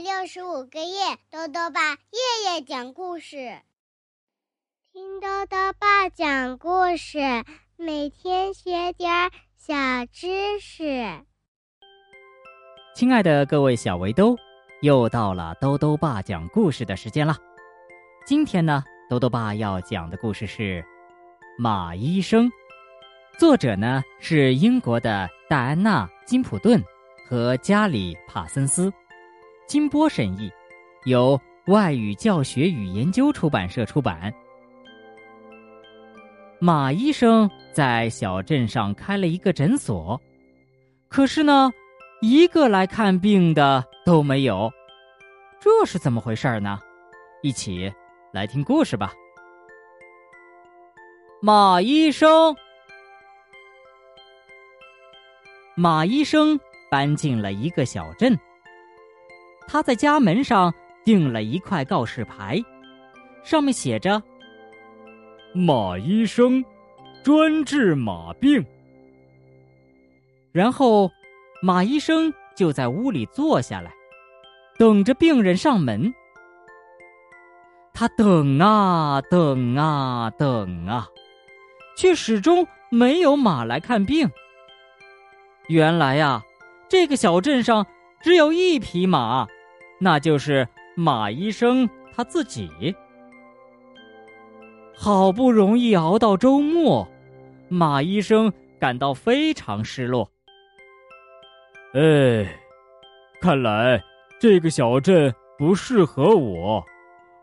六十五个夜，豆豆爸夜夜讲故事，听豆豆爸讲故事，每天学点小知识。亲爱的各位小围兜，又到了豆豆爸讲故事的时间了。今天呢，豆豆爸要讲的故事是《马医生》，作者呢是英国的戴安娜·金普顿。和加里·帕森斯，金波审译，由外语教学与研究出版社出版。马医生在小镇上开了一个诊所，可是呢，一个来看病的都没有，这是怎么回事呢？一起来听故事吧。马医生，马医生。搬进了一个小镇。他在家门上钉了一块告示牌，上面写着：“马医生，专治马病。”然后，马医生就在屋里坐下来，等着病人上门。他等啊等啊等啊，却始终没有马来看病。原来呀。这个小镇上只有一匹马，那就是马医生他自己。好不容易熬到周末，马医生感到非常失落。哎，看来这个小镇不适合我，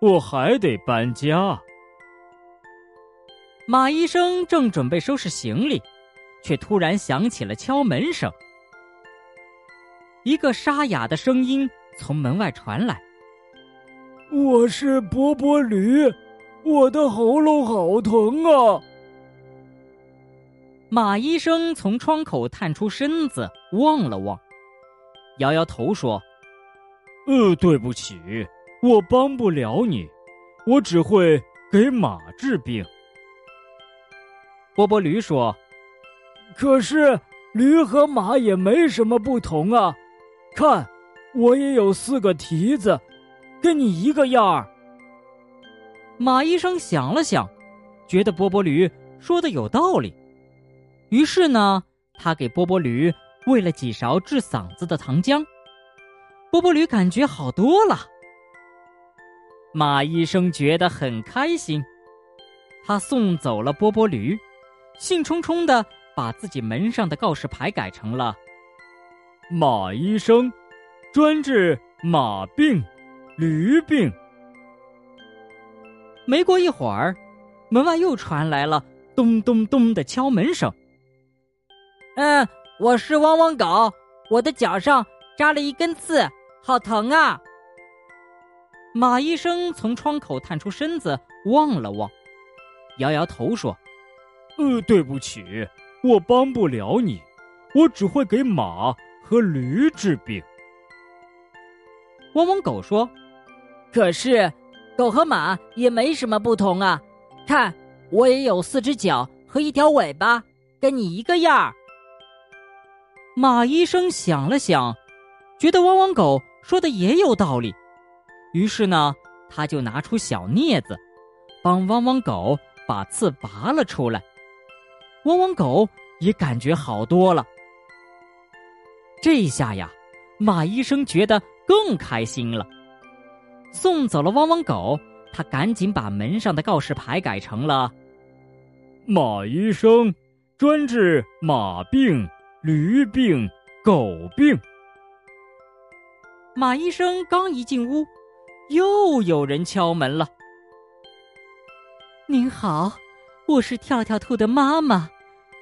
我还得搬家。马医生正准备收拾行李，却突然响起了敲门声。一个沙哑的声音从门外传来：“我是波波驴，我的喉咙好疼啊！”马医生从窗口探出身子望了望，摇摇头说：“呃，对不起，我帮不了你，我只会给马治病。”波波驴说：“可是驴和马也没什么不同啊。”看，我也有四个蹄子，跟你一个样儿。马医生想了想，觉得波波驴说的有道理，于是呢，他给波波驴喂了几勺治嗓子的糖浆。波波驴感觉好多了。马医生觉得很开心，他送走了波波驴，兴冲冲的把自己门上的告示牌改成了。马医生，专治马病、驴病。没过一会儿，门外又传来了咚咚咚的敲门声。嗯，我是汪汪狗，我的脚上扎了一根刺，好疼啊！马医生从窗口探出身子望了望，摇摇头说：“呃，对不起，我帮不了你，我只会给马。”和驴治病。汪汪狗说：“可是，狗和马也没什么不同啊！看，我也有四只脚和一条尾巴，跟你一个样儿。”马医生想了想，觉得汪汪狗说的也有道理，于是呢，他就拿出小镊子，帮汪汪狗把刺拔了出来。汪汪狗也感觉好多了。这下呀，马医生觉得更开心了。送走了汪汪狗，他赶紧把门上的告示牌改成了：“马医生专治马病、驴病、狗病。”马医生刚一进屋，又有人敲门了。“您好，我是跳跳兔的妈妈，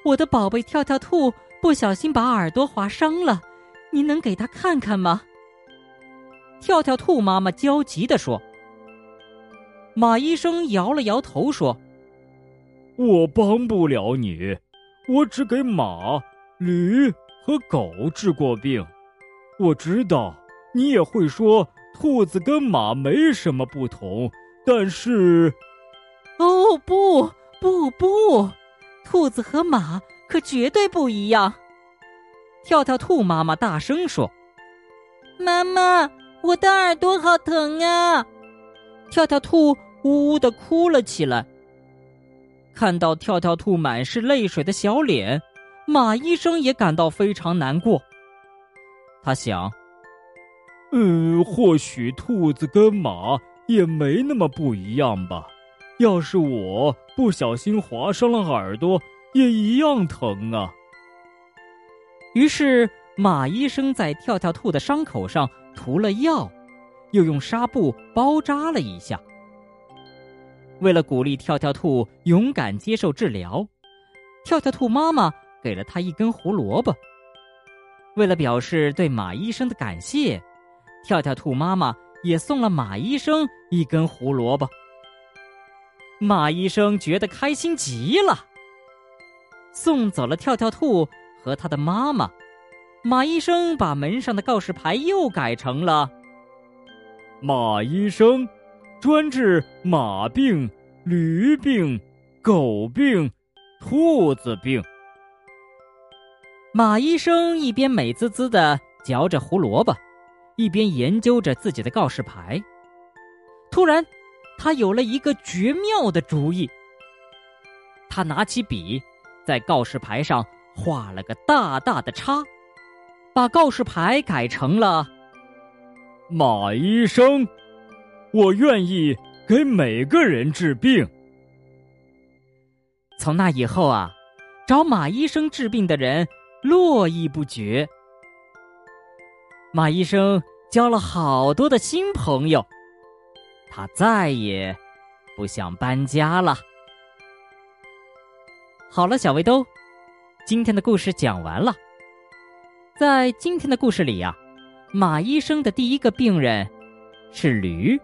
我的宝贝跳跳兔不小心把耳朵划伤了。”您能给他看看吗？跳跳兔妈妈焦急地说。马医生摇了摇头说：“我帮不了你，我只给马、驴和狗治过病。我知道你也会说兔子跟马没什么不同，但是……哦，不不不，兔子和马可绝对不一样。”跳跳兔妈妈大声说：“妈妈，我的耳朵好疼啊！跳跳兔呜呜的哭了起来。看到跳跳兔满是泪水的小脸，马医生也感到非常难过。他想，嗯，或许兔子跟马也没那么不一样吧。要是我不小心划伤了耳朵，也一样疼啊。于是马医生在跳跳兔的伤口上涂了药，又用纱布包扎了一下。为了鼓励跳跳兔勇敢接受治疗，跳跳兔妈妈给了他一根胡萝卜。为了表示对马医生的感谢，跳跳兔妈妈也送了马医生一根胡萝卜。马医生觉得开心极了，送走了跳跳兔和他的妈妈。马医生把门上的告示牌又改成了“马医生”。专治马病、驴病、狗病、兔子病。马医生一边美滋滋的嚼着胡萝卜，一边研究着自己的告示牌。突然，他有了一个绝妙的主意。他拿起笔，在告示牌上画了个大大的叉，把告示牌改成了“马医生”。我愿意给每个人治病。从那以后啊，找马医生治病的人络绎不绝。马医生交了好多的新朋友，他再也不想搬家了。好了，小围兜，今天的故事讲完了。在今天的故事里呀，马医生的第一个病人是驴。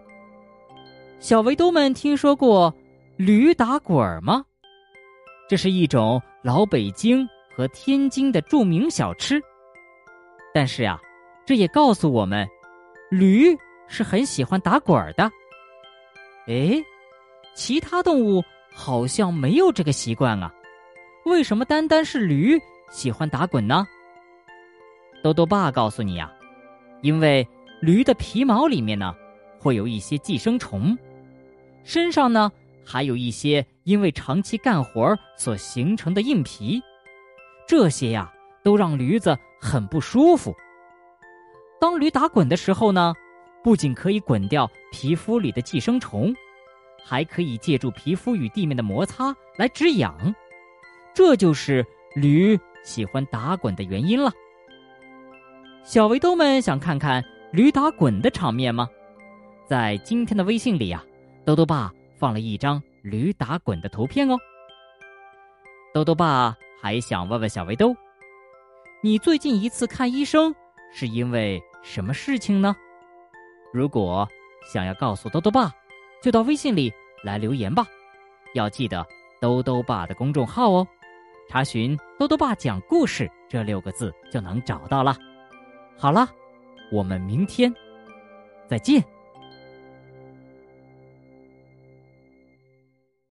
小围兜们听说过驴打滚儿吗？这是一种老北京和天津的著名小吃。但是呀，这也告诉我们，驴是很喜欢打滚儿的。哎，其他动物好像没有这个习惯啊？为什么单单是驴喜欢打滚呢？豆豆爸告诉你呀，因为驴的皮毛里面呢，会有一些寄生虫。身上呢，还有一些因为长期干活所形成的硬皮，这些呀都让驴子很不舒服。当驴打滚的时候呢，不仅可以滚掉皮肤里的寄生虫，还可以借助皮肤与地面的摩擦来止痒，这就是驴喜欢打滚的原因了。小围兜们想看看驴打滚的场面吗？在今天的微信里啊。豆豆爸放了一张驴打滚的图片哦。豆豆爸还想问问小围兜，你最近一次看医生是因为什么事情呢？如果想要告诉豆豆爸，就到微信里来留言吧。要记得豆豆爸的公众号哦，查询“豆豆爸讲故事”这六个字就能找到了。好了，我们明天再见。